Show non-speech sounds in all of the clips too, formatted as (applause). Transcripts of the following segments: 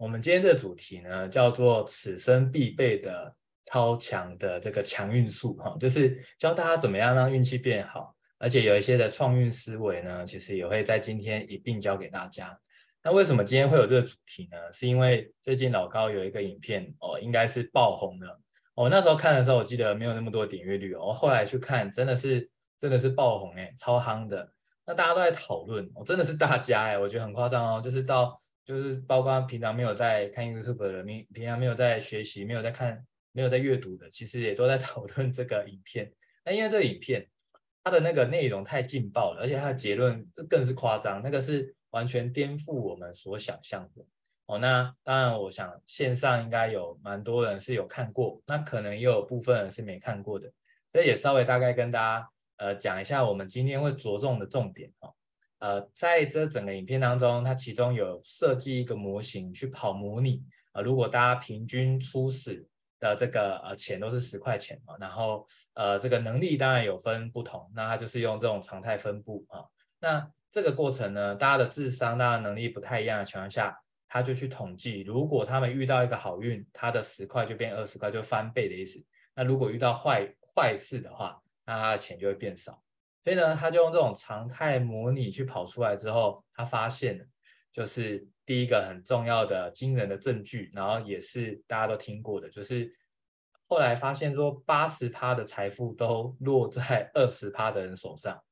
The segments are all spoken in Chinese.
我们今天这个主题呢，叫做此生必备的超强的这个强运术哈，就是教大家怎么样让运气变好，而且有一些的创运思维呢，其实也会在今天一并教给大家。那为什么今天会有这个主题呢？是因为最近老高有一个影片哦，应该是爆红的。我、哦、那时候看的时候，我记得没有那么多点阅率哦。后来去看，真的是真的是爆红哎，超夯的。那大家都在讨论，哦，真的是大家哎，我觉得很夸张哦。就是到就是包括平常没有在看 YouTube 的人，平平常没有在学习、没有在看、没有在阅读的，其实也都在 (laughs) 讨论这个影片。那因为这个影片它的那个内容太劲爆了，而且它的结论这更是夸张，那个是。完全颠覆我们所想象的哦。那当然，我想线上应该有蛮多人是有看过，那可能也有部分人是没看过的。所以也稍微大概跟大家呃讲一下，我们今天会着重的重点哦。呃，在这整个影片当中，它其中有设计一个模型去跑模拟啊。如果大家平均初始的这个呃钱都是十块钱啊，然后呃这个能力当然有分不同，那它就是用这种常态分布啊。那这个过程呢，大家的智商、大家能力不太一样的情况下，他就去统计，如果他们遇到一个好运，他的十块就变二十块，就翻倍的意思。那如果遇到坏坏事的话，那他的钱就会变少。所以呢，他就用这种常态模拟去跑出来之后，他发现，就是第一个很重要的惊人的证据，然后也是大家都听过的，就是后来发现说，八十趴的财富都落在二十趴的人手上。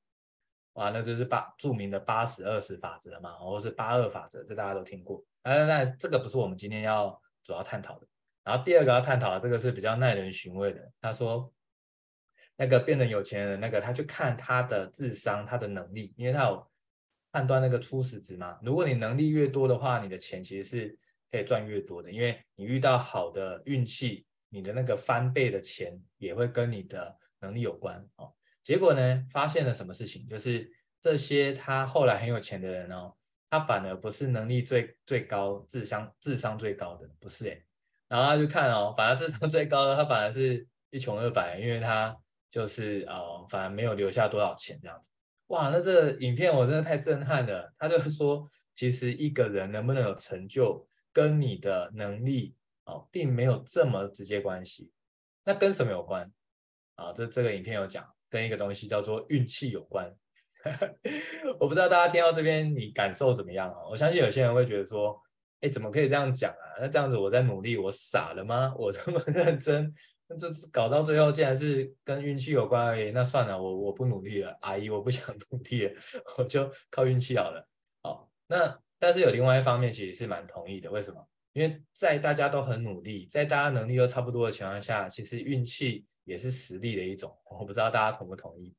哇，那就是八著名的八十二十法则嘛，或是八二法则，这大家都听过。那那这个不是我们今天要主要探讨的。然后第二个要探讨的这个是比较耐人寻味的。他说，那个变成有钱人，那个他去看他的智商、他的能力，因为他有判断那个初始值嘛。如果你能力越多的话，你的钱其实是可以赚越多的，因为你遇到好的运气，你的那个翻倍的钱也会跟你的能力有关哦。结果呢，发现了什么事情？就是这些他后来很有钱的人哦，他反而不是能力最最高、智商智商最高的，不是诶。然后他就看哦，反而智商最高的他反而是一穷二白，因为他就是哦，反而没有留下多少钱这样子。哇，那这个影片我真的太震撼了。他就是 (laughs) 说，其实一个人能不能有成就，跟你的能力哦，并没有这么直接关系。那跟什么有关啊？这这个影片有讲。跟一个东西叫做运气有关，(laughs) 我不知道大家听到这边你感受怎么样啊？我相信有些人会觉得说，哎，怎么可以这样讲啊？那这样子我在努力，我傻了吗？我这么认真，那这搞到最后竟然是跟运气有关而已。那算了，我我不努力了，阿姨，我不想努力了，我就靠运气好了。好，那但是有另外一方面其实是蛮同意的，为什么？因为在大家都很努力，在大家能力都差不多的情况下，其实运气。也是实力的一种，我不知道大家同不同意。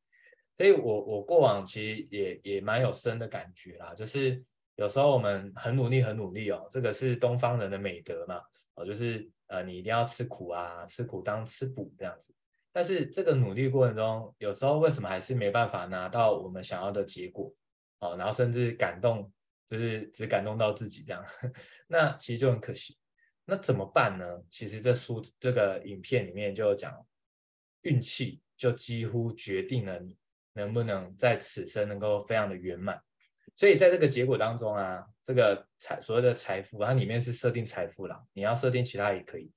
所以我我过往其实也也蛮有深的感觉啦，就是有时候我们很努力很努力哦，这个是东方人的美德嘛，哦，就是呃你一定要吃苦啊，吃苦当吃补这样子。但是这个努力过程中，有时候为什么还是没办法拿到我们想要的结果？哦，然后甚至感动，就是只感动到自己这样，(laughs) 那其实就很可惜。那怎么办呢？其实这书这个影片里面就讲。运气就几乎决定了你能不能在此生能够非常的圆满，所以在这个结果当中啊，这个财所谓的财富，它里面是设定财富啦，你要设定其他也可以，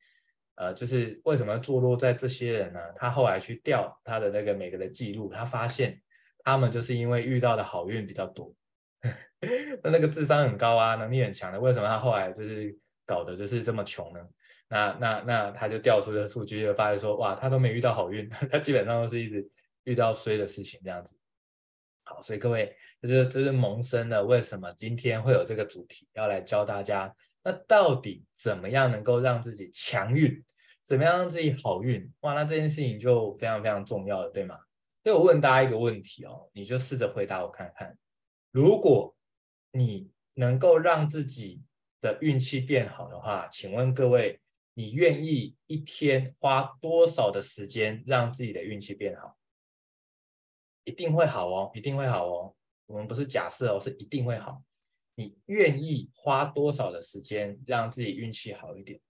呃，就是为什么坐落在这些人呢？他后来去调他的那个每个的记录，他发现他们就是因为遇到的好运比较多，那 (laughs) 那个智商很高啊，能力很强的，为什么他后来就是搞得就是这么穷呢？那那那他就调出的数据就发现说，哇，他都没遇到好运，(laughs) 他基本上都是一直遇到衰的事情这样子。所以各位，这就是这是萌生了为什么今天会有这个主题要来教大家，那到底怎么样能够让自己强运，怎么样让自己好运？哇，那这件事情就非常非常重要了，对吗？所以我问大家一个问题哦，你就试着回答我看看，如果你能够让自己的运气变好的话，请问各位。你愿意一天花多少的时间让自己的运气变好？一定会好哦，一定会好哦。我们不是假设哦，是一定会好。你愿意花多少的时间让自己运气好一点？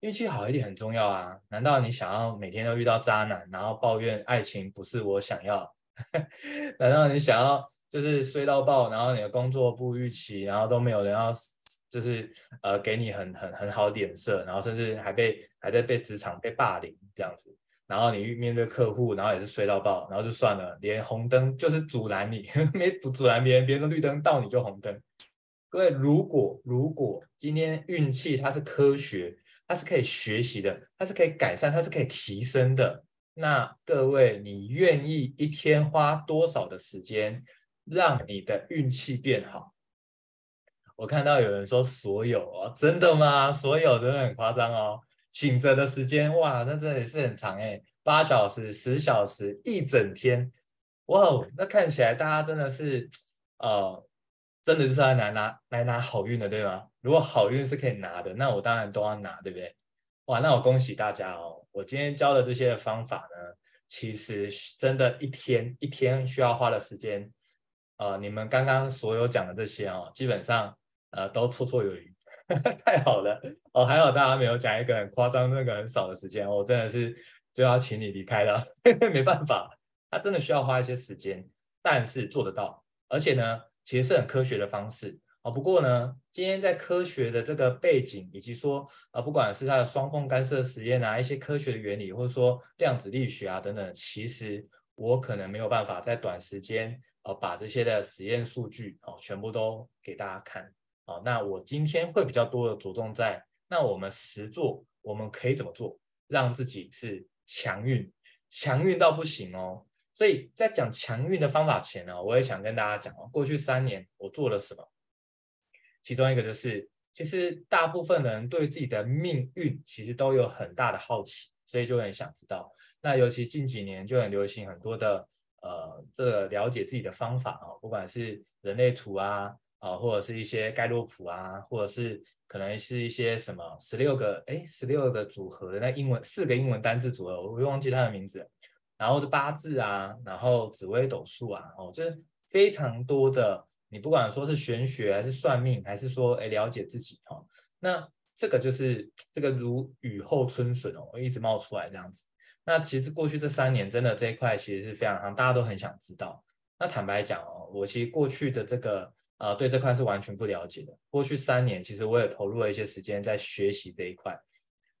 运气好一点很重要啊！难道你想要每天都遇到渣男，然后抱怨爱情不是我想要？(laughs) 难道你想要就是衰到爆，然后你的工作不预期，然后都没有人要？就是呃给你很很很好脸色，然后甚至还被还在被职场被霸凌这样子，然后你面对客户，然后也是衰到爆，然后就算了，连红灯就是阻拦你，(laughs) 没阻拦别人，别人的绿灯到你就红灯。各位，如果如果今天运气它是科学，它是可以学习的，它是可以改善，它是可以提升的，那各位你愿意一天花多少的时间让你的运气变好？我看到有人说所有哦，真的吗？所有真的很夸张哦，醒着的时间哇，那真的也是很长诶，八小时、十小时、一整天，哇哦，那看起来大家真的是呃，真的就是来拿拿来拿好运的，对吗？如果好运是可以拿的，那我当然都要拿，对不对？哇，那我恭喜大家哦，我今天教的这些方法呢，其实真的一天一天需要花的时间，呃，你们刚刚所有讲的这些哦，基本上。呃，都绰绰有余，(laughs) 太好了哦！还好大家没有讲一个很夸张、那个很少的时间，我、真的是就要请你离开了，(laughs) 没办法，他真的需要花一些时间，但是做得到，而且呢，其实是很科学的方式哦。不过呢，今天在科学的这个背景，以及说啊、不管是它的双缝干涉实验啊，一些科学的原理，或者说量子力学啊等等，其实我可能没有办法在短时间哦、把这些的实验数据哦全部都给大家看。好，那我今天会比较多的着重在，那我们实做，我们可以怎么做，让自己是强运，强运到不行哦。所以在讲强运的方法前呢，我也想跟大家讲哦，过去三年我做了什么？其中一个就是，其实大部分人对自己的命运其实都有很大的好奇，所以就很想知道。那尤其近几年就很流行很多的呃，这个了解自己的方法啊，不管是人类图啊。啊，或者是一些盖洛普啊，或者是可能是一些什么十六个哎，十六个组合的那英文四个英文单字组合，我会忘记它的名字。然后是八字啊，然后紫微斗数啊，哦，就是非常多的。你不管说是玄学还是算命，还是说哎了解自己哦，那这个就是这个如雨后春笋哦，一直冒出来这样子。那其实过去这三年真的这一块其实是非常大家都很想知道。那坦白讲哦，我其实过去的这个。啊、呃，对这块是完全不了解的。过去三年，其实我也投入了一些时间在学习这一块。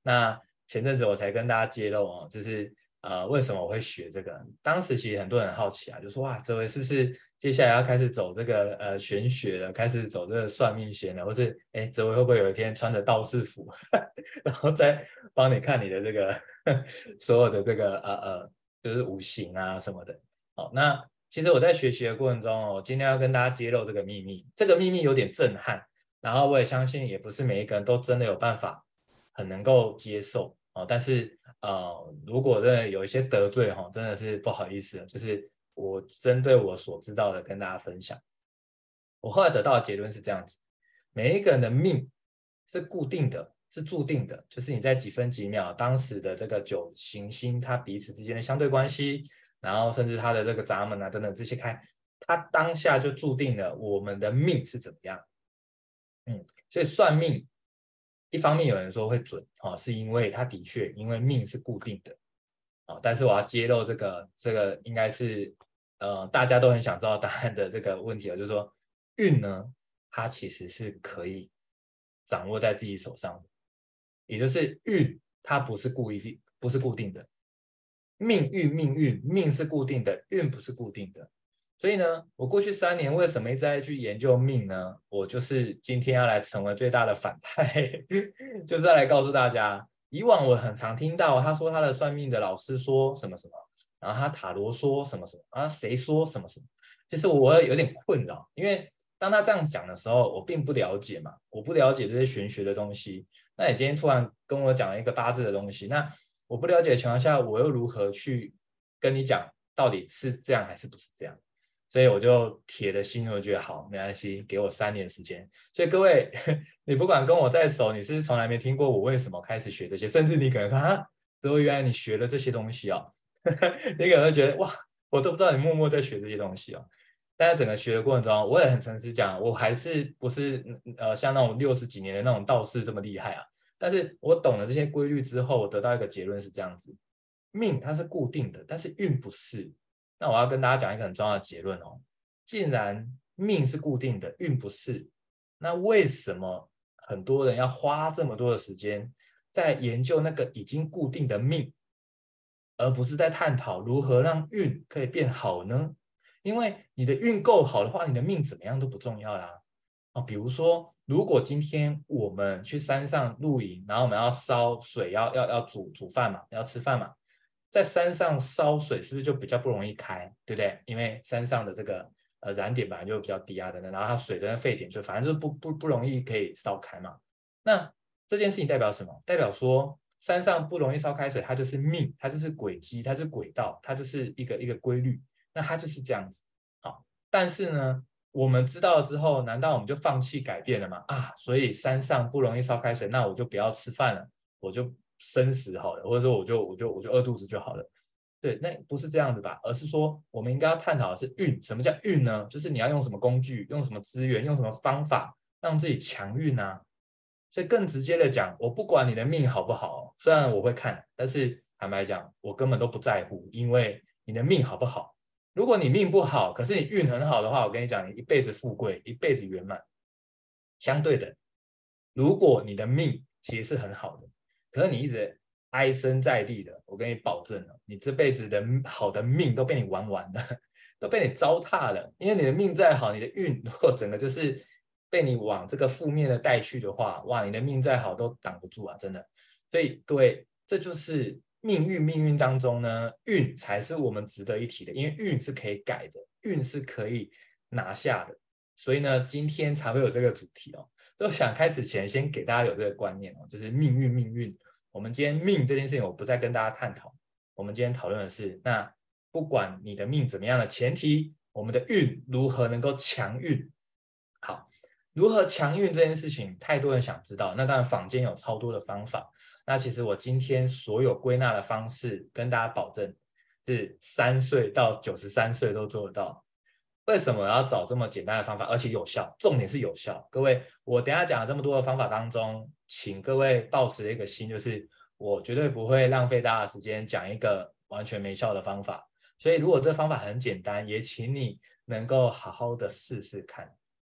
那前阵子我才跟大家揭露哦，就是呃，为什么我会学这个？当时其实很多人很好奇啊，就说哇，这位是不是接下来要开始走这个呃玄学了，开始走这个算命仙了，或是哎，这位会不会有一天穿着道士服，(laughs) 然后再帮你看你的这个 (laughs) 所有的这个呃呃，就是五行啊什么的？好，那。其实我在学习的过程中哦，今天要跟大家揭露这个秘密，这个秘密有点震撼，然后我也相信也不是每一个人都真的有办法很能够接受哦。但是呃，如果真的有一些得罪哈，真的是不好意思，就是我针对我所知道的跟大家分享。我后来得到的结论是这样子：每一个人的命是固定的，是注定的，就是你在几分几秒当时的这个九行星它彼此之间的相对关系。然后甚至他的这个闸门啊等等这些开，他当下就注定了我们的命是怎么样。嗯，所以算命一方面有人说会准啊，是因为他的确因为命是固定的啊。但是我要揭露这个这个应该是呃大家都很想知道答案的这个问题啊，就是说运呢，它其实是可以掌握在自己手上的，也就是运它不是故意不是固定的。命运，命运，命是固定的，运不是固定的。所以呢，我过去三年为什么一直在去研究命呢？我就是今天要来成为最大的反派，(laughs) 就是要来告诉大家，以往我很常听到他说他的算命的老师说什么什么，然后他塔罗说什么什么，啊谁说什么什么，其实我有点困扰，因为当他这样讲的时候，我并不了解嘛，我不了解这些玄学的东西。那你今天突然跟我讲了一个八字的东西，那。我不了解的情况下，我又如何去跟你讲到底是这样还是不是这样？所以我就铁的心，我觉得好，没关系，给我三年时间。所以各位，(laughs) 你不管跟我再熟，你是从来没听过我为什么开始学这些，甚至你可能说啊，怎么原来你学了这些东西哦？(laughs) 你可能会觉得哇，我都不知道你默默在学这些东西哦。但在整个学的过程中，我也很诚实讲，我还是不是呃像那种六十几年的那种道士这么厉害啊。但是我懂了这些规律之后，我得到一个结论是这样子：命它是固定的，但是运不是。那我要跟大家讲一个很重要的结论哦。既然命是固定的，运不是，那为什么很多人要花这么多的时间在研究那个已经固定的命，而不是在探讨如何让运可以变好呢？因为你的运够好的话，你的命怎么样都不重要啦。啊，比如说，如果今天我们去山上露营，然后我们要烧水，要要要煮煮饭嘛，要吃饭嘛，在山上烧水是不是就比较不容易开，对不对？因为山上的这个呃燃点本来就比较低啊等等，然后它水的沸点就反正就不不不容易可以烧开嘛。那这件事情代表什么？代表说山上不容易烧开水，它就是命，它就是轨迹，它就是轨道，它就是一个一个规律，那它就是这样子。好，但是呢，我们知道了之后，难道我们就放弃改变了吗？啊，所以山上不容易烧开水，那我就不要吃饭了，我就生食好了，或者说我就我就我就饿肚子就好了。对，那不是这样子吧？而是说，我们应该要探讨的是运。什么叫运呢？就是你要用什么工具，用什么资源，用什么方法，让自己强运啊。所以更直接的讲，我不管你的命好不好，虽然我会看，但是坦白讲，我根本都不在乎，因为你的命好不好。如果你命不好，可是你运很好的话，我跟你讲，你一辈子富贵，一辈子圆满。相对的，如果你的命其实是很好的，可是你一直哀声在地的，我跟你保证了，你这辈子的好的命都被你玩完了，(laughs) 都被你糟蹋了。因为你的命再好，你的运如果整个就是被你往这个负面的带去的话，哇，你的命再好都挡不住啊，真的。所以各位，这就是。命运，命运当中呢，运才是我们值得一提的，因为运是可以改的，运是可以拿下的，所以呢，今天才会有这个主题哦。所以我想开始前，先给大家有这个观念哦，就是命运，命运。我们今天命这件事情，我不再跟大家探讨。我们今天讨论的是，那不管你的命怎么样的前提，我们的运如何能够强运？如何强运这件事情，太多人想知道。那当然，坊间有超多的方法。那其实我今天所有归纳的方式，跟大家保证是三岁到九十三岁都做得到。为什么要找这么简单的方法，而且有效？重点是有效。各位，我等下讲了这么多的方法当中，请各位抱持一个心，就是我绝对不会浪费大家的时间讲一个完全没效的方法。所以，如果这方法很简单，也请你能够好好的试试看。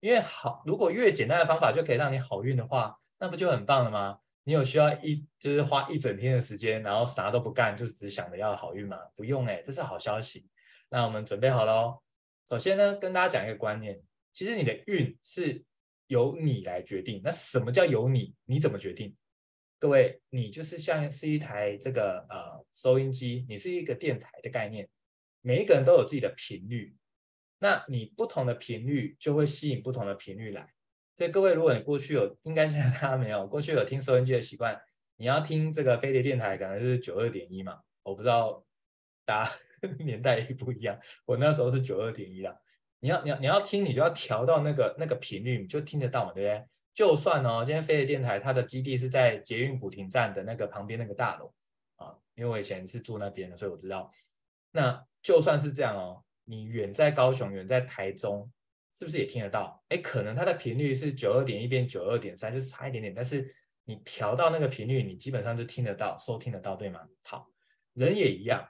因为好，如果越简单的方法就可以让你好运的话，那不就很棒了吗？你有需要一就是花一整天的时间，然后啥都不干，就只想着要好运吗？不用哎，这是好消息。那我们准备好喽。首先呢，跟大家讲一个观念，其实你的运是由你来决定。那什么叫由你？你怎么决定？各位，你就是像是一台这个呃收音机，你是一个电台的概念，每一个人都有自己的频率，那你不同的频率就会吸引不同的频率来。所以各位，如果你过去有，应该现在大家没有过去有听收音机的习惯，你要听这个飞碟电台，可能是九二点一嘛。我不知道大家 (laughs) 年代不一样，我那时候是九二点一啦。你要你要你要听，你就要调到那个那个频率，你就听得到嘛，对不对？就算哦，今天飞碟电台它的基地是在捷运古亭站的那个旁边那个大楼啊，因为我以前是住那边的，所以我知道。那就算是这样哦，你远在高雄，远在台中。是不是也听得到？哎，可能它的频率是九二点一变九二点三，就是差一点点。但是你调到那个频率，你基本上就听得到，收听得到，对吗？好，人也一样。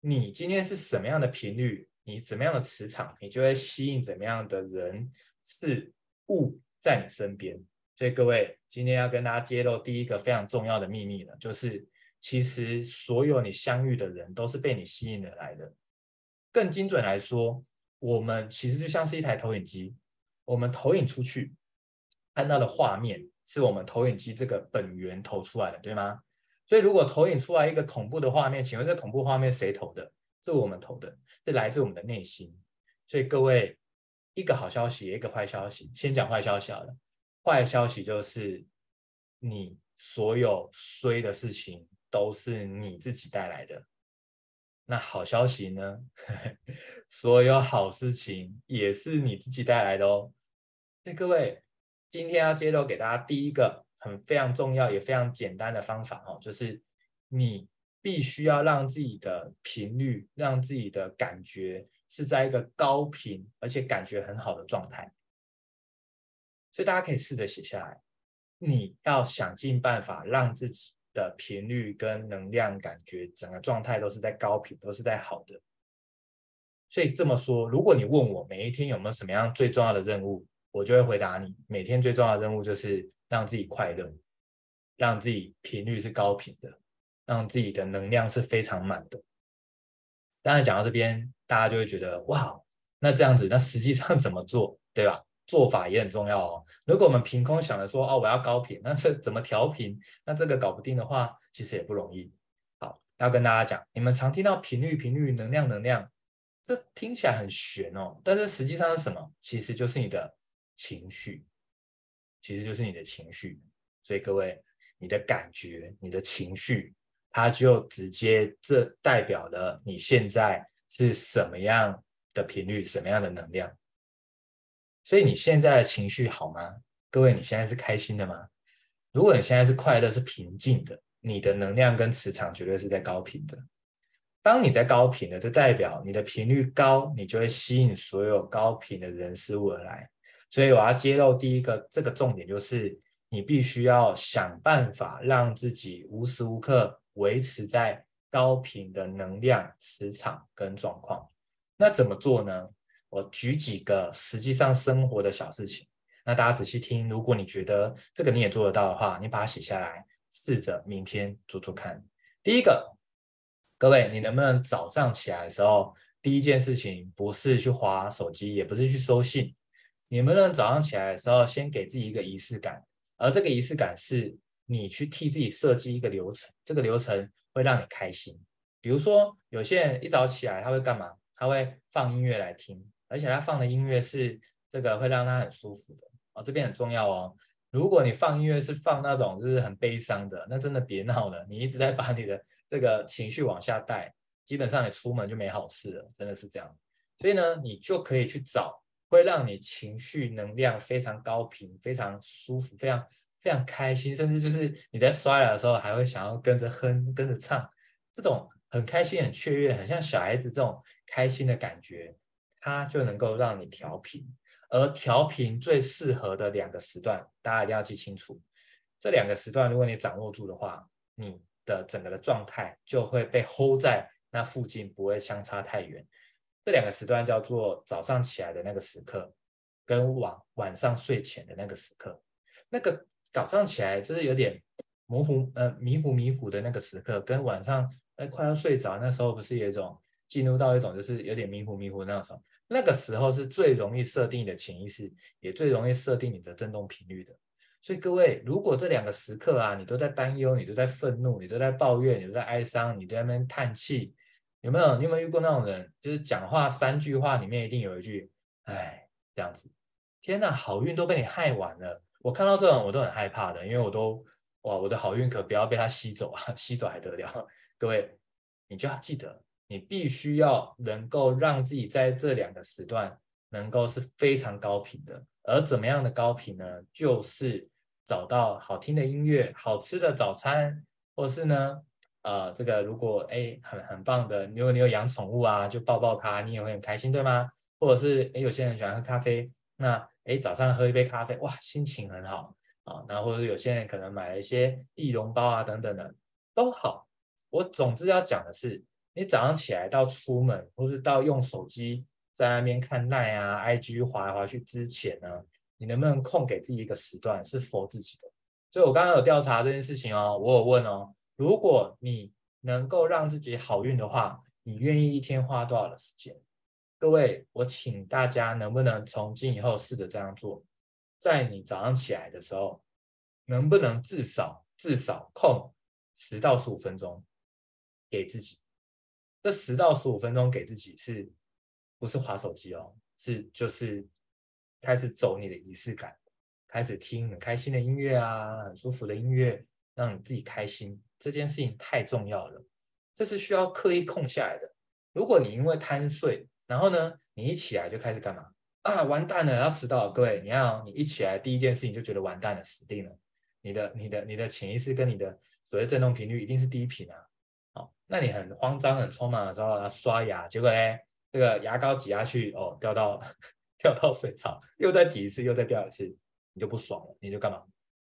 你今天是什么样的频率，你怎么样的磁场，你就会吸引怎么样的人事物在你身边。所以各位，今天要跟大家揭露第一个非常重要的秘密了，就是其实所有你相遇的人都是被你吸引而来的。更精准来说。我们其实就像是一台投影机，我们投影出去看到的画面是我们投影机这个本源投出来的，对吗？所以如果投影出来一个恐怖的画面，请问这恐怖画面谁投的？是我们投的，是来自我们的内心。所以各位，一个好消息，一个坏消息，先讲坏消息好了。坏消息就是你所有衰的事情都是你自己带来的。那好消息呢？(laughs) 所有好事情也是你自己带来的哦。所以各位，今天要揭露给大家第一个很非常重要也非常简单的方法哦，就是你必须要让自己的频率，让自己的感觉是在一个高频而且感觉很好的状态。所以大家可以试着写下来，你要想尽办法让自己。的频率跟能量感觉，整个状态都是在高频，都是在好的。所以这么说，如果你问我每一天有没有什么样最重要的任务，我就会回答你：每天最重要的任务就是让自己快乐，让自己频率是高频的，让自己的能量是非常满的。当然讲到这边，大家就会觉得哇，那这样子，那实际上怎么做，对吧？做法也很重要哦。如果我们凭空想着说哦，我要高频，(laughs) 那这怎么调频？那这个搞不定的话，其实也不容易。好，要跟大家讲，你们常听到频率、频率、能量、能量，这听起来很玄哦，但是实际上是什么？其实就是你的情绪，其实就是你的情绪。所以各位，你的感觉、你的情绪，它就直接这代表了你现在是什么样的频率、什么样的能量。所以你现在的情绪好吗？各位，你现在是开心的吗？如果你现在是快乐、是平静的，你的能量跟磁场绝对是在高频的。当你在高频的，就代表你的频率高，你就会吸引所有高频的人事物而来。所以我要揭露第一个这个重点，就是你必须要想办法让自己无时无刻维持在高频的能量、磁场跟状况。那怎么做呢？我举几个实际上生活的小事情，那大家仔细听。如果你觉得这个你也做得到的话，你把它写下来，试着明天做做看。第一个，各位，你能不能早上起来的时候，第一件事情不是去划手机，也不是去收信，你能不能早上起来的时候，先给自己一个仪式感？而这个仪式感是你去替自己设计一个流程，这个流程会让你开心。比如说，有些人一早起来他会干嘛？他会放音乐来听。而且他放的音乐是这个会让他很舒服的哦，这边很重要哦。如果你放音乐是放那种就是很悲伤的，那真的别闹了。你一直在把你的这个情绪往下带，基本上你出门就没好事了，真的是这样。所以呢，你就可以去找会让你情绪能量非常高频、非常舒服、非常非常开心，甚至就是你在刷牙的时候还会想要跟着哼、跟着唱，这种很开心、很雀跃、很像小孩子这种开心的感觉。它就能够让你调频，而调频最适合的两个时段，大家一定要记清楚。这两个时段，如果你掌握住的话，你的整个的状态就会被 hold 在那附近，不会相差太远。这两个时段叫做早上起来的那个时刻，跟晚晚上睡前的那个时刻。那个早上起来就是有点模糊，呃，迷糊迷糊的那个时刻，跟晚上哎快要睡着那时候，不是有一种进入到一种就是有点迷糊迷糊那种。那个时候是最容易设定你的潜意识，也最容易设定你的振动频率的。所以各位，如果这两个时刻啊，你都在担忧，你都在愤怒，你都在抱怨，你都在哀伤，你在那边叹气，有没有？你有没有遇过那种人？就是讲话三句话里面一定有一句“哎”这样子。天哪，好运都被你害完了。我看到这种我都很害怕的，因为我都哇，我的好运可不要被他吸走啊，(laughs) 吸走还得了？各位，你就要记得。你必须要能够让自己在这两个时段能够是非常高频的，而怎么样的高频呢？就是找到好听的音乐、好吃的早餐，或是呢，呃，这个如果哎很很棒的，如果你有养宠物啊，就抱抱它，你也会很开心，对吗？或者是哎有些人喜欢喝咖啡，那哎早上喝一杯咖啡，哇，心情很好啊。然后或者有些人可能买了一些易容包啊等等的，都好。我总之要讲的是。你早上起来到出门，或是到用手机在那边看耐啊、IG 滑来滑去之前呢，你能不能空给自己一个时段是佛自己的？所以我刚刚有调查这件事情哦，我有问哦，如果你能够让自己好运的话，你愿意一天花多少的时间？各位，我请大家能不能从今以后试着这样做，在你早上起来的时候，能不能至少至少空十到十五分钟给自己？这十到十五分钟给自己是不是滑手机哦？是就是开始走你的仪式感，开始听很开心的音乐啊，很舒服的音乐，让你自己开心。这件事情太重要了，这是需要刻意空下来的。如果你因为贪睡，然后呢，你一起来就开始干嘛啊？完蛋了，要迟到。各位，你要你一起来第一件事情就觉得完蛋了，死定了。你的你的你的潜意识跟你的所谓振动频率一定是低频啊。那你很慌张、很匆忙的时候，要刷牙，结果呢，这个牙膏挤下去，哦，掉到 (laughs) 掉到水槽，又再挤一次，又再掉一次，你就不爽了，你就干嘛？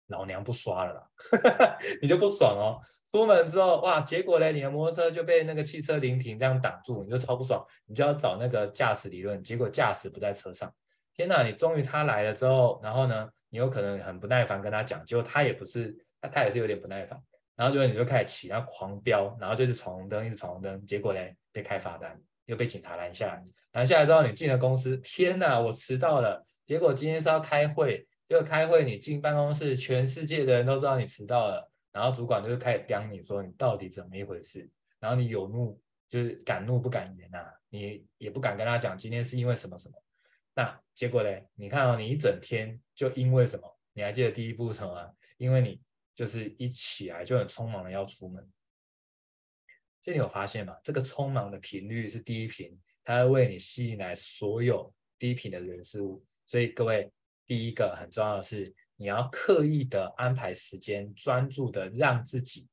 老娘不刷了啦，(laughs) 你就不爽哦。出门之后，哇，结果呢，你的摩托车就被那个汽车临停这样挡住，你就超不爽，你就要找那个驾驶理论，结果驾驶不在车上。天哪，你终于他来了之后，然后呢，你有可能很不耐烦跟他讲，结果他也不是，他他也是有点不耐烦，然后就你就开始骑，然后狂飙，然后就是闯红灯，一直闯红灯，结果呢被开罚单，又被警察拦下来，拦下来之后你进了公司，天哪，我迟到了，结果今天是要开会，又开会，你进办公室，全世界的人都知道你迟到了，然后主管就开始刁你说你到底怎么一回事，然后你有怒就是敢怒不敢言呐、你也不敢跟他讲今天是因为什么什么。那结果呢？你看哦，你一整天就因为什么？你还记得第一步什么？因为你就是一起来就很匆忙的要出门。所以你有发现吗？这个匆忙的频率是低频，它会为你吸引来所有低频的人事物。所以各位，第一个很重要的是，你要刻意的安排时间，专注的让自己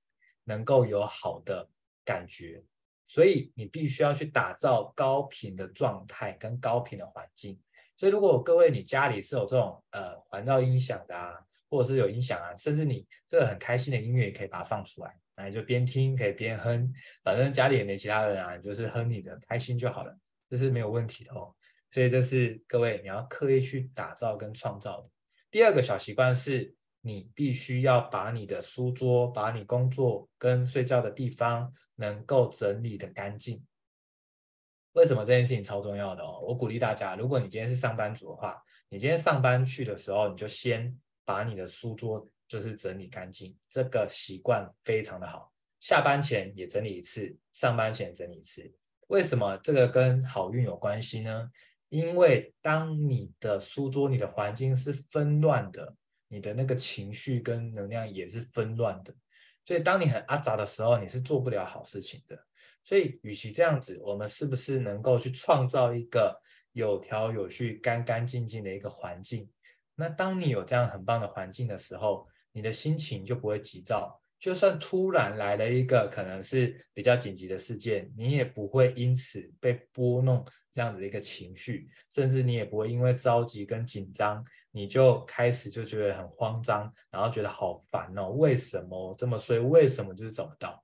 能够有好的感觉。所以你必须要去打造高频的状态跟高频的环境。所以，如果各位你家里是有这种呃环绕音响的啊，或者是有音响啊，甚至你这个很开心的音乐也可以把它放出来，那你就边听可以边哼，反正家里也没其他人啊，你就是哼你的，开心就好了，这是没有问题的哦。所以这是各位你要刻意去打造跟创造的。第二个小习惯是，你必须要把你的书桌、把你工作跟睡觉的地方能够整理得干净。为什么这件事情超重要的哦？我鼓励大家，如果你今天是上班族的话，你今天上班去的时候，你就先把你的书桌就是整理干净，这个习惯非常的好。下班前也整理一次，上班前整理一次。为什么这个跟好运有关系呢？因为当你的书桌、你的环境是纷乱的，你的那个情绪跟能量也是纷乱的，所以当你很阿杂的时候，你是做不了好事情的。所以，与其这样子，我们是不是能够去创造一个有条有序、干干净净的一个环境？那当你有这样很棒的环境的时候，你的心情就不会急躁。就算突然来了一个可能是比较紧急的事件，你也不会因此被拨弄这样子的一个情绪，甚至你也不会因为着急跟紧张，你就开始就觉得很慌张，然后觉得好烦哦，为什么这么衰？为什么就是走不到？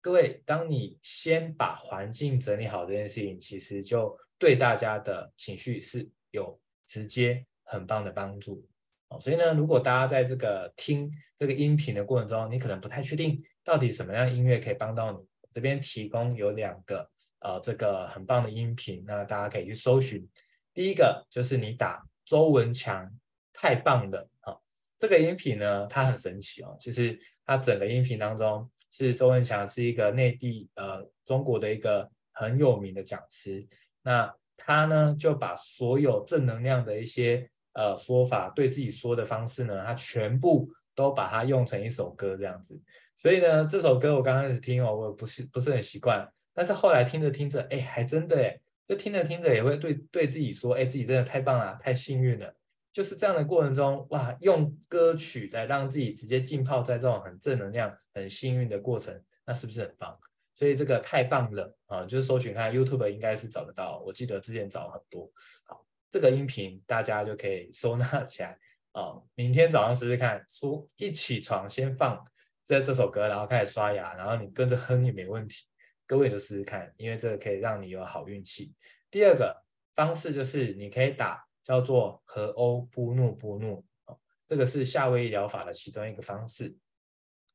各位，当你先把环境整理好这件事情，其实就对大家的情绪是有直接很棒的帮助。哦，所以呢，如果大家在这个听这个音频的过程中，你可能不太确定到底什么样的音乐可以帮到你，这边提供有两个呃这个很棒的音频，那大家可以去搜寻。第一个就是你打周文强，太棒了啊！这个音频呢，它很神奇哦，其实它整个音频当中。是周文强，是一个内地呃中国的一个很有名的讲师。那他呢就把所有正能量的一些呃说法，对自己说的方式呢，他全部都把它用成一首歌这样子。所以呢，这首歌我刚开始听哦，我不是不是很习惯，但是后来听着听着，哎，还真的哎，就听着听着也会对对自己说，哎，自己真的太棒了，太幸运了。就是这样的过程中，哇，用歌曲来让自己直接浸泡在这种很正能量、很幸运的过程，那是不是很棒？所以这个太棒了啊！就是搜寻看 YouTube 应该是找得到，我记得之前找很多。好，这个音频大家就可以收纳起来哦。明天早上试试看，说一起床先放这这首歌，然后开始刷牙，然后你跟着哼也没问题。各位就试试看，因为这个可以让你有好运气。第二个方式就是你可以打。叫做和欧布怒布怒，这个是夏威夷疗法的其中一个方式。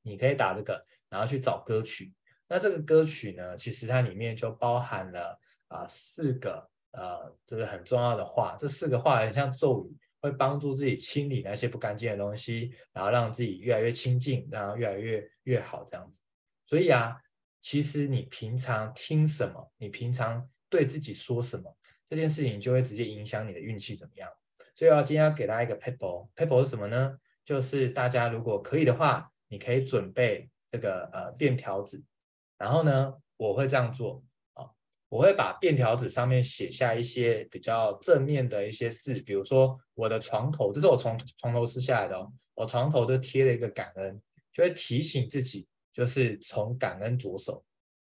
你可以打这个，然后去找歌曲。那这个歌曲呢，其实它里面就包含了啊四个呃，这个很重要的话。这四个话很像咒语，会帮助自己清理那些不干净的东西，然后让自己越来越清净，然后越来越越好这样子。所以啊，其实你平常听什么，你平常对自己说什么。这件事情就会直接影响你的运气怎么样，所以啊今天要给大家一个 paper，paper 是什么呢？就是大家如果可以的话，你可以准备这个呃便条纸，然后呢，我会这样做，我会把便条纸上面写下一些比较正面的一些字，比如说我的床头，这是我从床头撕下来的哦，我床头都贴了一个感恩，就会提醒自己，就是从感恩着手。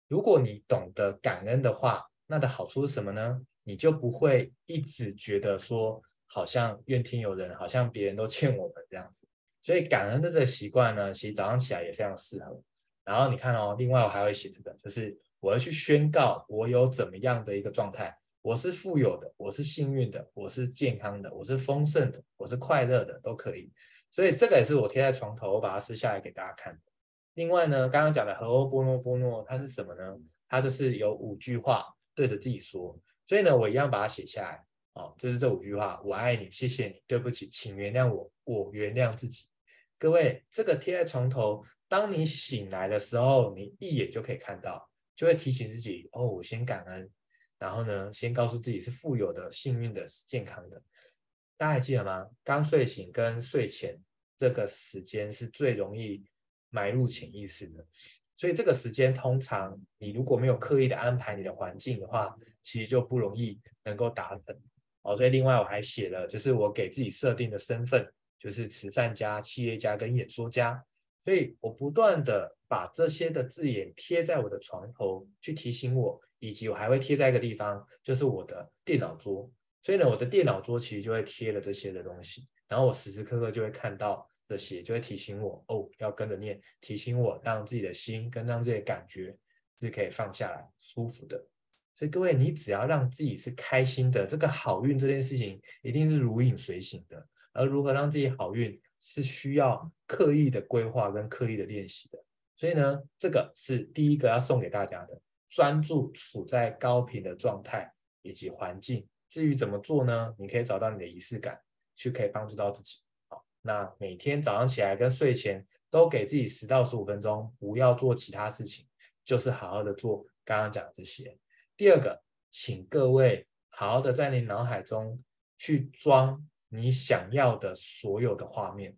如果你懂得感恩的话，那的好处是什么呢？你就不会一直觉得说好像怨天尤人，好像别人都欠我们这样子。所以感恩的这个习惯呢，其实早上起来也非常适合。然后你看哦，另外我还会写这个，就是我要去宣告我有怎么样的一个状态，我是富有的，我是幸运的，我是健康的，我是丰盛的，我是快乐的，都可以。所以这个也是我贴在床头，我把它撕下来给大家看。另外呢，刚刚讲的和欧波诺波诺，它是什么呢？它就是有五句话对着自己说。所以呢，我一样把它写下来。哦，就是这五句话：我爱你，谢谢你，对不起，请原谅我，我原谅自己。各位，这个贴在床头，当你醒来的时候，你一眼就可以看到，就会提醒自己：哦，我先感恩，然后呢，先告诉自己是富有的、幸运的、是健康的。大家还记得吗？刚睡醒跟睡前这个时间是最容易埋入潜意识的，所以这个时间通常你如果没有刻意的安排你的环境的话，其实就不容易能够达成。哦，所以另外我还写了，就是我给自己设定的身份，就是慈善家、企业家跟演说家。所以我不断的把这些的字眼贴在我的床头，去提醒我，以及我还会贴在一个地方，就是我的电脑桌。所以呢，我的电脑桌其实就会贴了这些的东西，然后我时时刻刻就会看到这些，就会提醒我哦，要跟着念，提醒我让自己的心跟让自己的感觉是可以放下来，舒服的。所以各位，你只要让自己是开心的，这个好运这件事情一定是如影随形的。而如何让自己好运，是需要刻意的规划跟刻意的练习的。所以呢，这个是第一个要送给大家的，专注处在高频的状态以及环境。至于怎么做呢？你可以找到你的仪式感，去可以帮助到自己。好，那每天早上起来跟睡前都给自己十到十五分钟，不要做其他事情，就是好好的做刚刚讲的这些。第二个，请各位好好的在你脑海中去装你想要的所有的画面，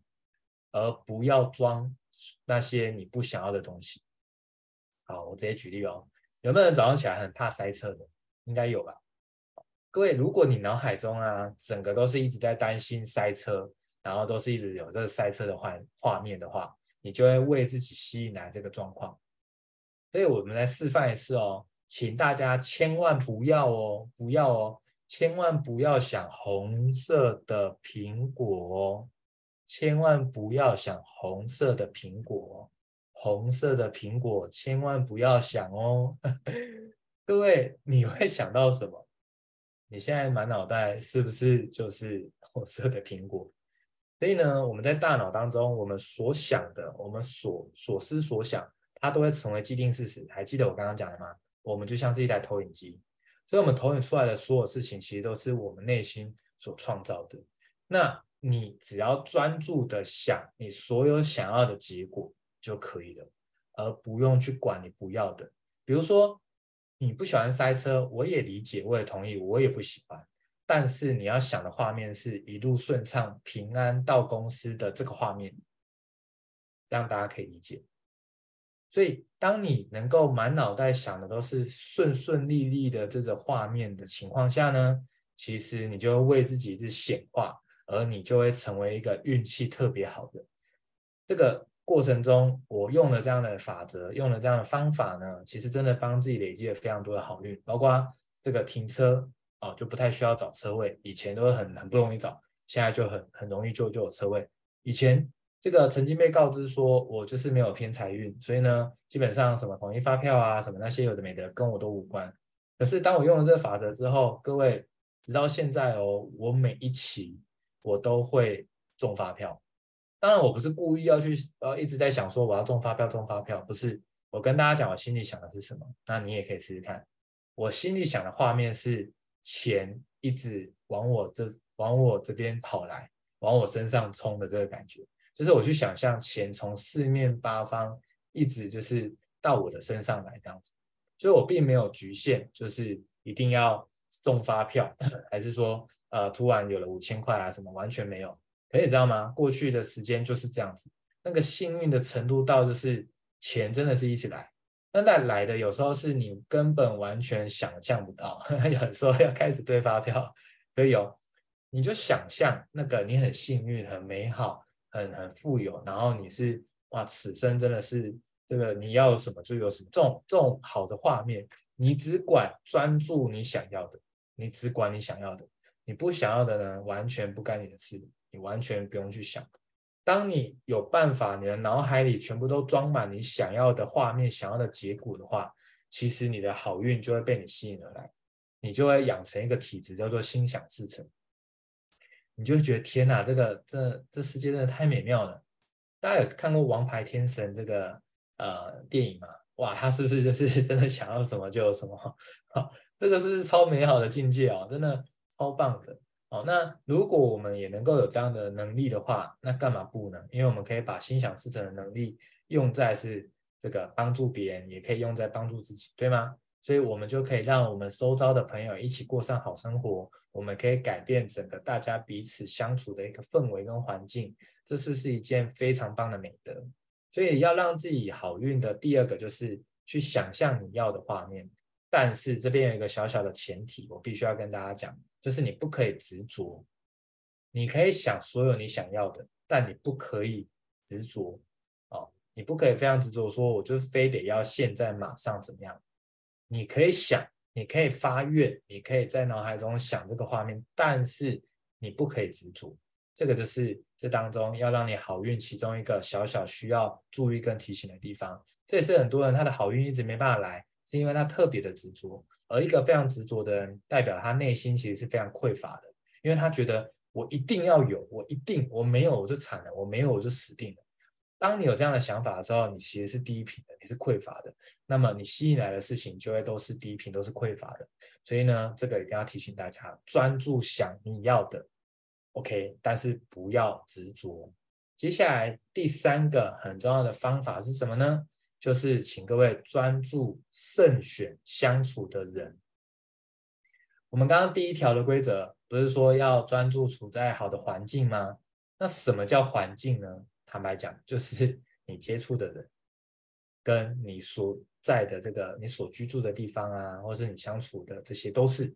而不要装那些你不想要的东西。好，我直接举例哦。有没有人早上起来很怕塞车的？应该有吧。各位，如果你脑海中啊，整个都是一直在担心塞车，然后都是一直有这个塞车的画画面的话，你就会为自己吸引来这个状况。所以我们来示范一次哦。请大家千万不要哦，不要哦，千万不要想红色的苹果，千万不要想红色的苹果，红色的苹果千万不要想哦。(laughs) 各位，你会想到什么？你现在满脑袋是不是就是红色的苹果？所以呢，我们在大脑当中，我们所想的，我们所所思所想，它都会成为既定事实。还记得我刚刚讲的吗？我们就像是一台投影机，所以我们投影出来的所有事情，其实都是我们内心所创造的。那你只要专注的想你所有想要的结果就可以了，而不用去管你不要的。比如说，你不喜欢塞车，我也理解，我也同意，我也不喜欢。但是你要想的画面是一路顺畅、平安到公司的这个画面，让大家可以理解。所以，当你能够满脑袋想的都是顺顺利利的这个画面的情况下呢，其实你就为自己是显化，而你就会成为一个运气特别好的。这个过程中，我用了这样的法则，用了这样的方法呢，其实真的帮自己累积了非常多的好运，包括这个停车哦，就不太需要找车位，以前都会很很不容易找，现在就很很容易就就有车位，以前。这个曾经被告知说，我就是没有偏财运，所以呢，基本上什么统一发票啊，什么那些有的没的，跟我都无关。可是当我用了这个法则之后，各位直到现在哦，我每一期我都会中发票。当然，我不是故意要去呃一直在想说我要中发票，中发票不是。我跟大家讲，我心里想的是什么，那你也可以试试看。我心里想的画面是钱一直往我这往我这边跑来，往我身上冲的这个感觉。就是我去想象钱从四面八方一直就是到我的身上来这样子，所以我并没有局限，就是一定要中发票，(laughs) 还是说呃突然有了五千块啊什么，完全没有。可以知道吗？过去的时间就是这样子，那个幸运的程度到就是钱真的是一起来，但带来的有时候是你根本完全想象不到，(laughs) 有时候要开始对发票，所以有你就想象那个你很幸运很美好。很很富有，然后你是哇，此生真的是这个你要什么就有什么，这种这种好的画面，你只管专注你想要的，你只管你想要的，你不想要的呢，完全不干你的事，你完全不用去想。当你有办法，你的脑海里全部都装满你想要的画面、想要的结果的话，其实你的好运就会被你吸引而来。你就会养成一个体质，叫做心想事成。你就觉得天哪，这个这这世界真的太美妙了。大家有看过《王牌天神》这个呃电影吗？哇，他是不是就是 (laughs) 真的想要什么就有什么？(laughs) 好，这个是超美好的境界哦，真的超棒的。哦，那如果我们也能够有这样的能力的话，那干嘛不呢？因为我们可以把心想事成的能力用在是这个帮助别人，也可以用在帮助自己，对吗？所以我们就可以让我们周遭的朋友一起过上好生活，我们可以改变整个大家彼此相处的一个氛围跟环境，这是是一件非常棒的美德。所以要让自己好运的第二个就是去想象你要的画面，但是这边有一个小小的前提，我必须要跟大家讲。就是你不可以执着，你可以想所有你想要的，但你不可以执着哦，你不可以非常执着说，我就非得要现在马上怎么样？你可以想，你可以发愿，你可以在脑海中想这个画面，但是你不可以执着。这个就是这当中要让你好运其中一个小小需要注意跟提醒的地方。这也是很多人他的好运一直没办法来，是因为他特别的执着。而一个非常执着的人，代表他内心其实是非常匮乏的，因为他觉得我一定要有，我一定我没有我就惨了，我没有我就死定了。当你有这样的想法的时候，你其实是低频的，你是匮乏的，那么你吸引来的事情就会都是低频，都是匮乏的。所以呢，这个一定要提醒大家，专注想你要的，OK，但是不要执着。接下来第三个很重要的方法是什么呢？就是请各位专注慎选相处的人。我们刚刚第一条的规则不是说要专注处在好的环境吗？那什么叫环境呢？坦白讲，就是 (laughs) 你接触的人，跟你所在的这个你所居住的地方啊，或是你相处的这些都是。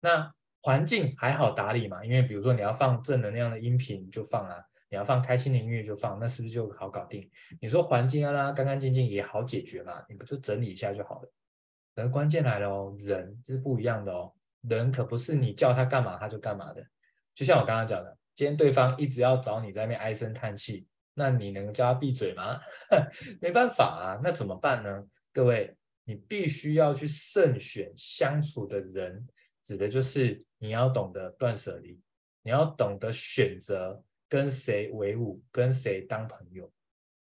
那环境还好打理嘛？因为比如说你要放正能量的音频，就放啊。你要放开心的音乐就放，那是不是就好搞定？你说环境要让它干干净净也好解决嘛？你不就整理一下就好了？而关键来了哦，人是不一样的哦，人可不是你叫他干嘛他就干嘛的。就像我刚刚讲的，今天对方一直要找你在那边唉声叹气，那你能叫他闭嘴吗？(laughs) 没办法啊，那怎么办呢？各位，你必须要去慎选相处的人，指的就是你要懂得断舍离，你要懂得选择。跟谁为伍，跟谁当朋友？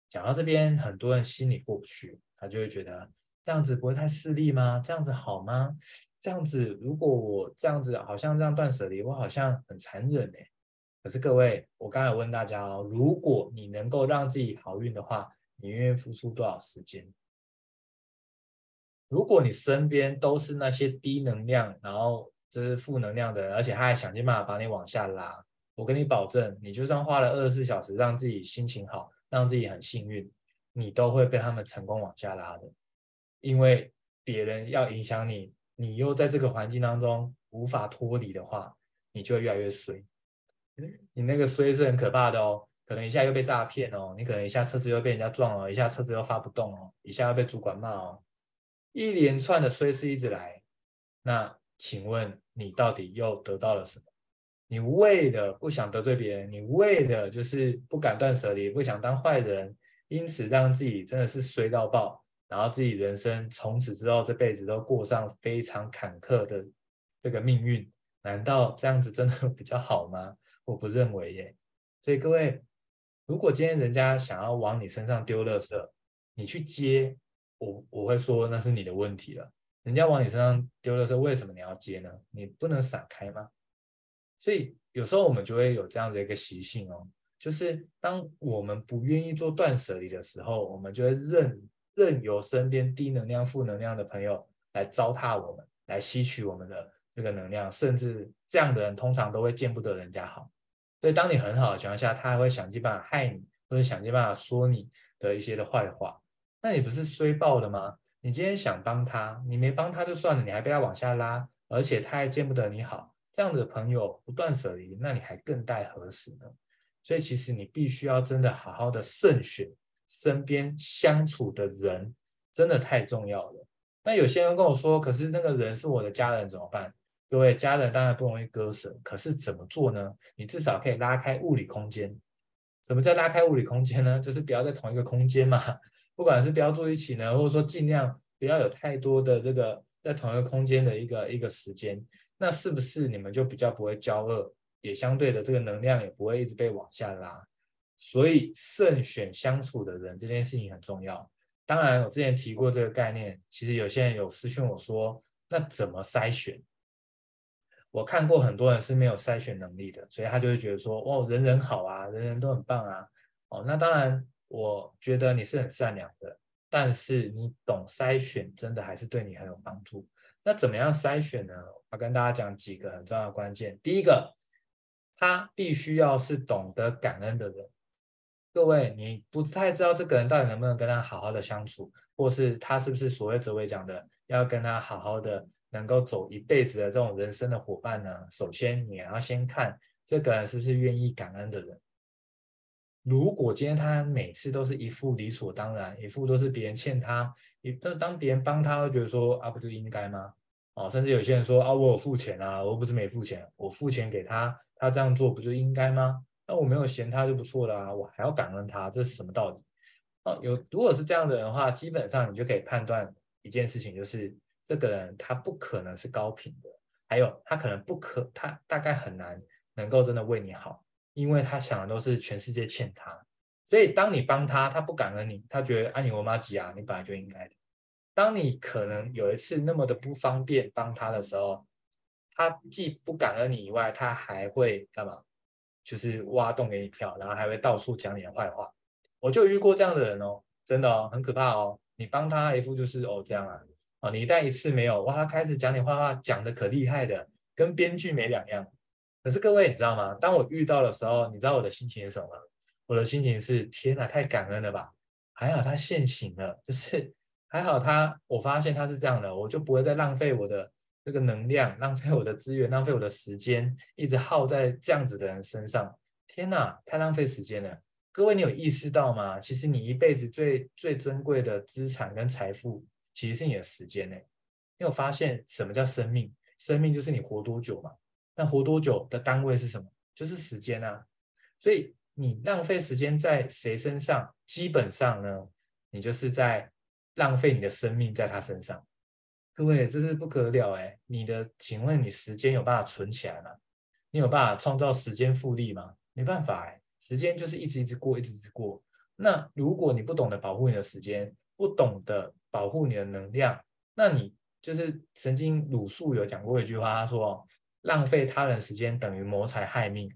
讲到这边，很多人心里过不去，他就会觉得这样子不会太势利吗？这样子好吗？这样子，如果我这样子，好像这样断舍离，我好像很残忍哎。可是各位，我刚才问大家哦，如果你能够让自己好运的话，你愿意付出多少时间？如果你身边都是那些低能量，然后就是负能量的人，而且他还想尽办法把你往下拉。我跟你保证，你就算花了二十四小时让自己心情好，让自己很幸运，你都会被他们成功往下拉的。因为别人要影响你，你又在这个环境当中无法脱离的话，你就会越来越衰。你那个衰是很可怕的哦，可能一下又被诈骗哦，你可能一下车子又被人家撞了，一下车子又发不动哦，一下又被主管骂哦，一连串的衰事一直来。那请问你到底又得到了什么？你为了不想得罪别人，你为了就是不敢断舍离，不想当坏人，因此让自己真的是衰到爆，然后自己人生从此之后这辈子都过上非常坎坷的这个命运，难道这样子真的比较好吗？我不认为耶。所以各位，如果今天人家想要往你身上丢垃圾，你去接，我我会说那是你的问题了。人家往你身上丢垃圾，为什么你要接呢？你不能闪开吗？所以有时候我们就会有这样的一个习性哦，就是当我们不愿意做断舍离的时候，我们就会任任由身边低能量、负能量的朋友来糟蹋我们，来吸取我们的这个能量，甚至这样的人通常都会见不得人家好。所以当你很好的情况下，他还会想尽办法害你，或者想尽办法说你的一些的坏话，那你不是衰爆了吗？你今天想帮他，你没帮他就算了，你还被他往下拉，而且他还见不得你好。这样的朋友不断舍离，那你还更待何时呢？所以其实你必须要真的好好的慎选身边相处的人，真的太重要了。那有些人跟我说，可是那个人是我的家人怎么办？各位，家人当然不容易割舍，可是怎么做呢？你至少可以拉开物理空间。什么叫拉开物理空间呢？就是不要在同一个空间嘛，不管是不要住一起呢，或者说尽量不要有太多的这个在同一个空间的一个一个时间，那是不是你们就比较不会交恶，也相对的这个能量也不会一直被往下拉？所以慎选相处的人这件事情很重要。当然，我之前提过这个概念，其实有些人有私讯我说，那怎么筛选？我看过很多人是没有筛选能力的，所以他就会觉得说，哦，人人好啊，人人都很棒啊。哦，那当然，我觉得你是很善良的，但是你懂筛选，真的还是对你很有帮助。那怎么样筛选呢？我跟大家讲几个很重要的关键。第一个，他必须要是懂得感恩的人。各位，你不太知道这个人到底能不能跟他好好的相处，或是他是不是所谓哲伟讲的要跟他好好的。能够走一辈子的这种人生的伙伴呢，首先你要先看这个人是不是愿意感恩的人。如果今天他每次都是一副理所当然，一副都是别人欠他，一当当别人帮他，会觉得说啊，不就应该吗？哦，甚至有些人说啊，我有付钱啊，我不是没付钱，我付钱给他，他这样做不就应该吗？那我没有嫌他就不错了啊，我还要感恩他，这是什么道理？哦，有如果是这样的人的话，基本上你就可以判断一件事情，就是。这个人他不可能是高频的，还有他可能不可，他大概很难能够真的为你好，因为他想的都是全世界欠他，所以当你帮他，他不感恩你，他觉得啊你我妈急啊，你本来就应该的。当你可能有一次那么的不方便帮他的时候，他既不感恩你以外，他还会干嘛？就是挖洞给你跳，然后还会到处讲你的坏话。我就遇过这样的人哦，真的哦，很可怕哦。你帮他一副就是哦这样啊。啊，你一旦一次没有，哇，他开始讲你坏话，讲的可厉害的，跟编剧没两样。可是各位，你知道吗？当我遇到的时候，你知道我的心情是什么？我的心情是，天哪，太感恩了吧！还好他现形了，就是还好他，我发现他是这样的，我就不会再浪费我的这个能量，浪费我的资源，浪费我的时间，一直耗在这样子的人身上。天哪，太浪费时间了。各位，你有意识到吗？其实你一辈子最最珍贵的资产跟财富。其实是你的时间呢，你有发现什么叫生命？生命就是你活多久嘛。那活多久的单位是什么？就是时间啊。所以你浪费时间在谁身上，基本上呢，你就是在浪费你的生命在他身上。各位，这是不可了哎！你的，请问你时间有办法存起来吗？你有办法创造时间复利吗？没办法哎，时间就是一直一直过，一直一直过。那如果你不懂得保护你的时间，不懂得保护你的能量，那你就是曾经鲁肃有讲过一句话，他说：“浪费他人时间等于谋财害命，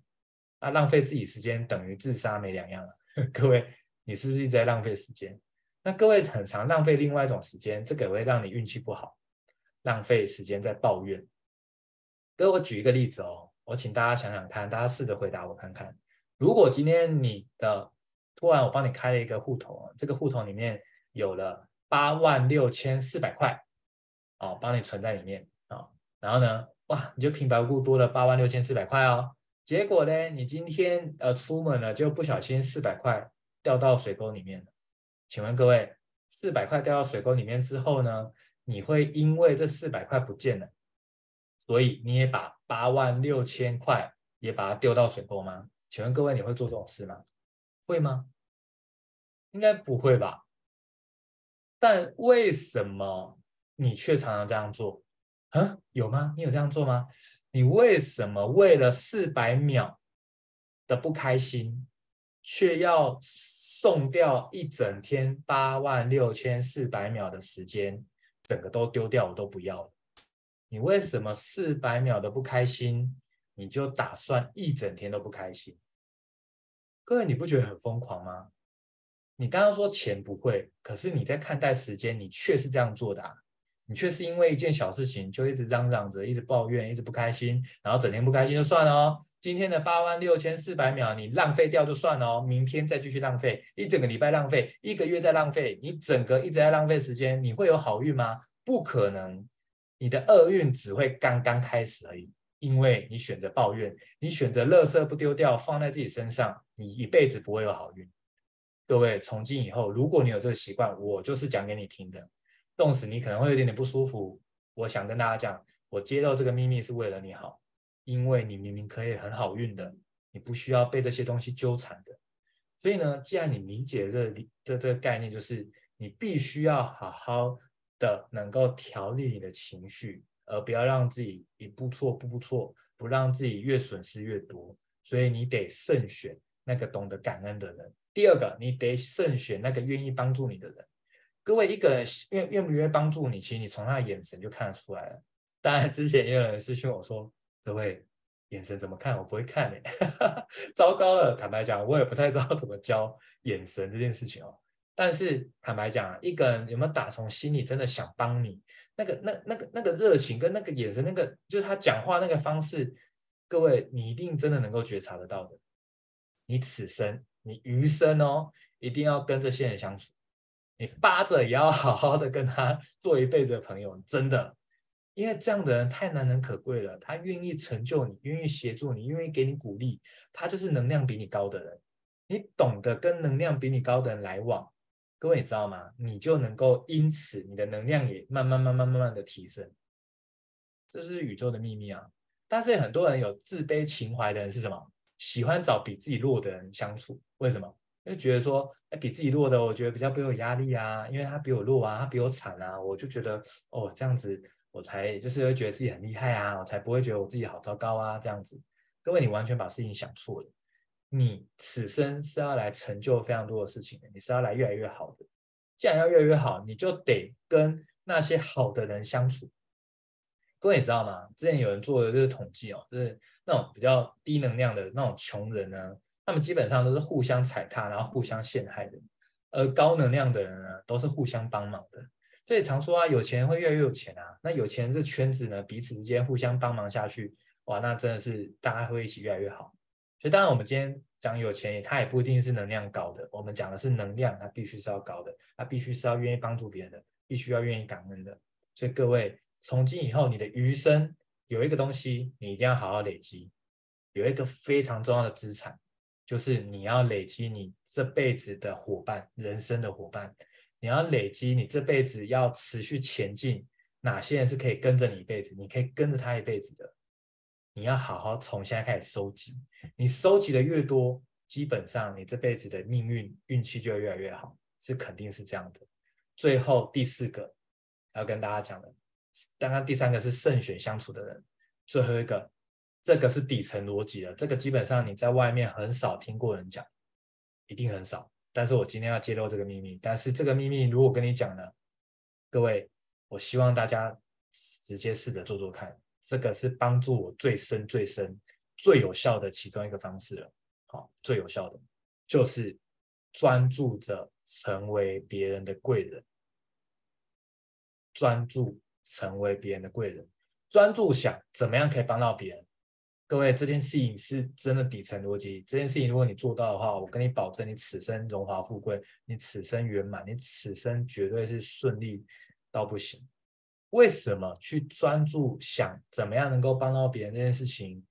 那浪费自己时间等于自杀，没两样了。(laughs) ”各位，你是不是一直在浪费时间？那各位很常浪费另外一种时间，这个会让你运气不好，浪费时间在抱怨。各位，我举一个例子哦，我请大家想想看，大家试着回答我看看，如果今天你的突然我帮你开了一个户头，这个户头里面。有了八万六千四百块，哦，帮你存在里面啊、哦，然后呢，哇，你就平白无故多了八万六千四百块哦。结果呢，你今天呃出门了，就不小心四百块掉到水沟里面了。请问各位，四百块掉到水沟里面之后呢，你会因为这四百块不见了，所以你也把八万六千块也把它丢到水沟吗？请问各位，你会做这种事吗？会吗？应该不会吧。但为什么你却常常这样做？嗯，有吗？你有这样做吗？你为什么为了四百秒的不开心，却要送掉一整天八万六千四百秒的时间，整个都丢掉，我都不要了？你为什么四百秒的不开心，你就打算一整天都不开心？各位，你不觉得很疯狂吗？你刚刚说钱不会，可是你在看待时间，你却是这样做的啊！你却是因为一件小事情就一直嚷嚷着，一直抱怨，一直不开心，然后整天不开心就算了哦。今天的八万六千四百秒你浪费掉就算了哦，明天再继续浪费，一整个礼拜浪费，一个月再浪费，你整个一直在浪费时间，你会有好运吗？不可能，你的厄运只会刚刚开始而已，因为你选择抱怨，你选择垃圾不丢掉放在自己身上，你一辈子不会有好运。各位，从今以后，如果你有这个习惯，我就是讲给你听的。冻死你可能会有点点不舒服，我想跟大家讲，我揭露这个秘密是为了你好，因为你明明可以很好运的，你不需要被这些东西纠缠的。所以呢，既然你理解这这这个概念，就是你必须要好好的能够调理你的情绪，而不要让自己一步错步步错，不让自己越损失越多。所以你得慎选那个懂得感恩的人。第二个，你得慎选那个愿意帮助你的人。各位，一个人愿愿不愿意帮助你，其实你从他的眼神就看得出来了。当然，之前也有人私讯我说：“各位，眼神怎么看？我不会看呢。(laughs) ”糟糕了，坦白讲，我也不太知道怎么教眼神这件事情哦。但是坦白讲，一个人有没有打从心里真的想帮你，那个、那、那个、那个热情跟那个眼神，那个就是他讲话那个方式，各位，你一定真的能够觉察得到的。你此生，你余生哦，一定要跟这些人相处。你扒着也要好好的跟他 (laughs) 做一辈子的朋友，真的，因为这样的人太难能可贵了。他愿意成就你，愿意协助你，愿意给你鼓励，他就是能量比你高的人。你懂得跟能量比你高的人来往，各位你知道吗？你就能够因此你的能量也慢慢慢慢慢慢的提升。这是宇宙的秘密啊！但是很多人有自卑情怀的人是什么？喜欢找比自己弱的人相处，为什么？因为觉得说，哎，比自己弱的，我觉得比较不有压力啊，因为他比我弱啊，他比我惨啊，我就觉得，哦，这样子我才就是会觉得自己很厉害啊，我才不会觉得我自己好糟糕啊，这样子。各位，你完全把事情想错了，你此生是要来成就非常多的事情的，你是要来越来越好的。既然要越来越好，你就得跟那些好的人相处。各位，你知道吗？之前有人做的就是统计哦，就是那种比较低能量的那种穷人呢。他们基本上都是互相踩踏，然后互相陷害的，而高能量的人呢，都是互相帮忙的。所以常说啊，有钱人会越来越有钱啊。那有钱人这圈子呢，彼此之间互相帮忙下去，哇，那真的是大家会一起越来越好。所以当然，我们今天讲有钱，他也不一定是能量高的。我们讲的是能量，他必须是要高的，他必须是要愿意帮助别人的，必须要愿意感恩的。所以各位，从今以后，你的余生有一个东西，你一定要好好累积，有一个非常重要的资产。就是你要累积你这辈子的伙伴，人生的伙伴，你要累积你这辈子要持续前进，哪些人是可以跟着你一辈子，你可以跟着他一辈子的，你要好好从现在开始收集，你收集的越多，基本上你这辈子的命运运气就会越来越好，是肯定是这样的。最后第四个要跟大家讲的，刚刚第三个是慎选相处的人，最后一个。这个是底层逻辑的，这个基本上你在外面很少听过人讲，一定很少。但是我今天要揭露这个秘密，但是这个秘密如果跟你讲了，各位，我希望大家直接试着做做看，这个是帮助我最深、最深、最有效的其中一个方式了。好，最有效的就是专注着成为别人的贵人，专注成为别人的贵人，专注想怎么样可以帮到别人。各位，这件事情是真的底层逻辑。这件事情，如果你做到的话，我跟你保证，你此生荣华富贵，你此生圆满，你此生绝对是顺利到不行。为什么去专注想怎么样能够帮到别人这件事情，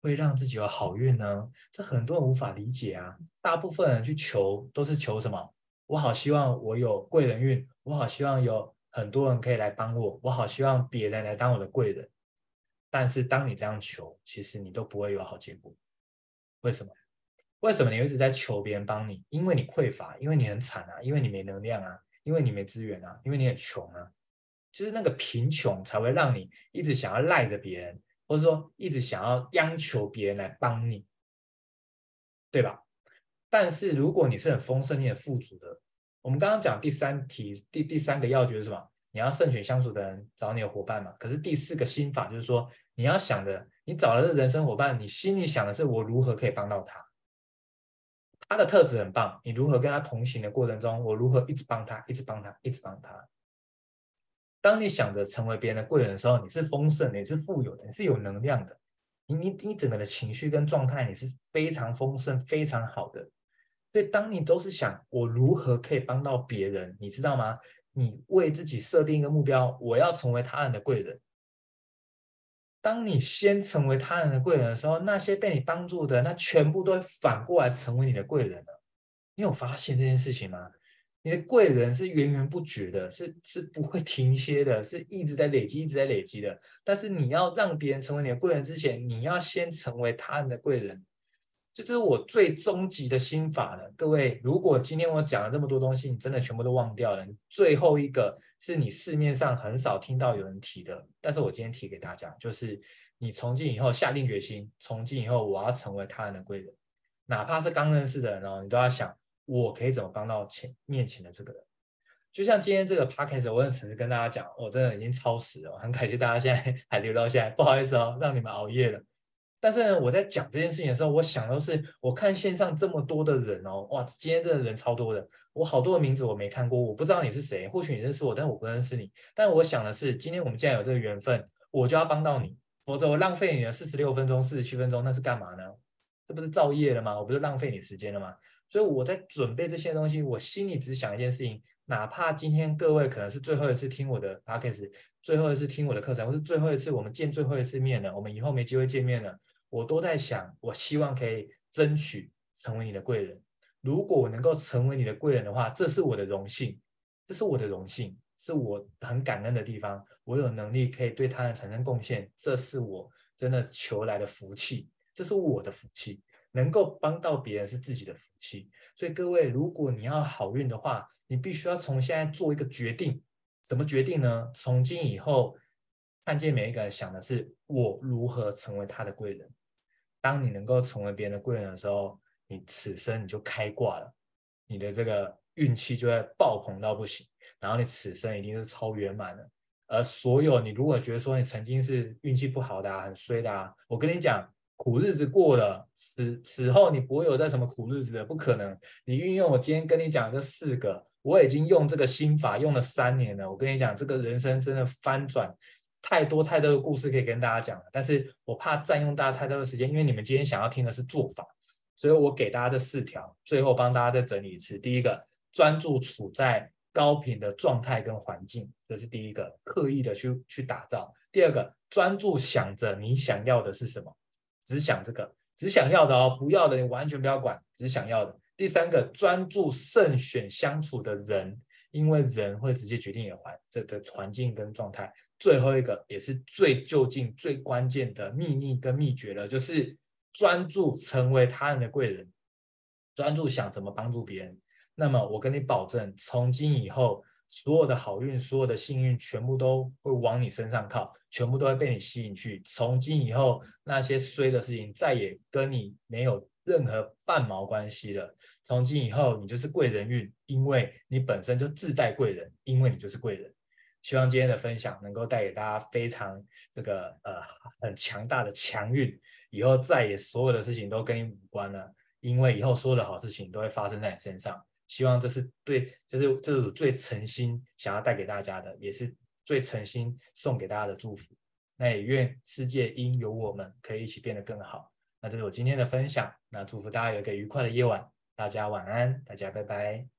会让自己有好运呢？这很多人无法理解啊。大部分人去求都是求什么？我好希望我有贵人运，我好希望有很多人可以来帮我，我好希望别人来当我的贵人。但是当你这样求，其实你都不会有好结果。为什么？为什么你一直在求别人帮你？因为你匮乏，因为你很惨啊，因为你没能量啊，因为你没资源啊，因为你很穷啊。就是那个贫穷才会让你一直想要赖着别人，或者说一直想要央求别人来帮你，对吧？但是如果你是很丰盛、你很富足的，我们刚刚讲第三题，第第三个要诀是什么？你要慎选相处的人，找你的伙伴嘛。可是第四个心法就是说。你要想的，你找的是人生伙伴，你心里想的是我如何可以帮到他，他的特质很棒，你如何跟他同行的过程中，我如何一直帮他，一直帮他，一直帮他。当你想着成为别人的贵人的时候，你是丰盛，你是富有的，你是有能量的，你你你整个的情绪跟状态，你是非常丰盛、非常好的。所以当你都是想我如何可以帮到别人，你知道吗？你为自己设定一个目标，我要成为他人的贵人。当你先成为他人的贵人的时候，那些被你帮助的，那全部都会反过来成为你的贵人了。你有发现这件事情吗？你的贵人是源源不绝的，是是不会停歇的，是一直在累积，一直在累积的。但是你要让别人成为你的贵人之前，你要先成为他人的贵人。这是我最终极的心法了。各位，如果今天我讲了这么多东西，你真的全部都忘掉了，最后一个是你市面上很少听到有人提的，但是我今天提给大家，就是你从今以后下定决心，从今以后我要成为他人的贵人，哪怕是刚认识的人哦，你都要想我可以怎么帮到前面前的这个人。就像今天这个 podcast，我很诚实跟大家讲，我真的已经超时了，很感谢大家现在还留到现在，不好意思哦，让你们熬夜了。但是呢，我在讲这件事情的时候，我想的是，我看线上这么多的人哦，哇，今天这个人超多的，我好多的名字我没看过，我不知道你是谁，或许你认识我，但我不认识你。但我想的是，今天我们既然有这个缘分，我就要帮到你，否则我浪费你的四十六分钟、四十七分钟，那是干嘛呢？这不是造业了吗？我不是浪费你时间了吗？所以我在准备这些东西，我心里只想一件事情。哪怕今天各位可能是最后一次听我的 podcast，最后一次听我的课程，或是最后一次我们见最后一次面了，我们以后没机会见面了，我都在想，我希望可以争取成为你的贵人。如果我能够成为你的贵人的话，这是我的荣幸，这是我的荣幸，是我很感恩的地方。我有能力可以对他人产生贡献，这是我真的求来的福气，这是我的福气。能够帮到别人是自己的福气。所以各位，如果你要好运的话，你必须要从现在做一个决定，怎么决定呢？从今以后，看见每一个人想的是我如何成为他的贵人。当你能够成为别人的贵人的时候，你此生你就开挂了，你的这个运气就会爆棚到不行，然后你此生一定是超圆满的。而所有你如果觉得说你曾经是运气不好的啊，很衰的啊，我跟你讲，苦日子过了，此此后你不会有在什么苦日子的，不可能。你运用我今天跟你讲这四个。我已经用这个心法用了三年了，我跟你讲，这个人生真的翻转太多太多的故事可以跟大家讲了，但是我怕占用大家太多的时间，因为你们今天想要听的是做法，所以我给大家这四条，最后帮大家再整理一次。第一个，专注处在高频的状态跟环境，这是第一个，刻意的去去打造。第二个，专注想着你想要的是什么，只想这个，只想要的哦，不要的你完全不要管，只想要的。第三个，专注慎选相处的人，因为人会直接决定你的环这个环境跟状态。最后一个也是最究竟、最关键的秘密跟秘诀了，就是专注成为他人的贵人，专注想怎么帮助别人。那么我跟你保证，从今以后，所有的好运、所有的幸运，全部都会往你身上靠，全部都会被你吸引去。从今以后，那些衰的事情再也跟你没有。任何半毛关系了，从今以后你就是贵人运，因为你本身就自带贵人，因为你就是贵人。希望今天的分享能够带给大家非常这个呃很强大的强运，以后再也所有的事情都跟你无关了，因为以后所有的好事情都会发生在你身上。希望这是对，就是这是最诚心想要带给大家的，也是最诚心送给大家的祝福。那也愿世界因有我们可以一起变得更好。那这是我今天的分享，那祝福大家有一个愉快的夜晚，大家晚安，大家拜拜。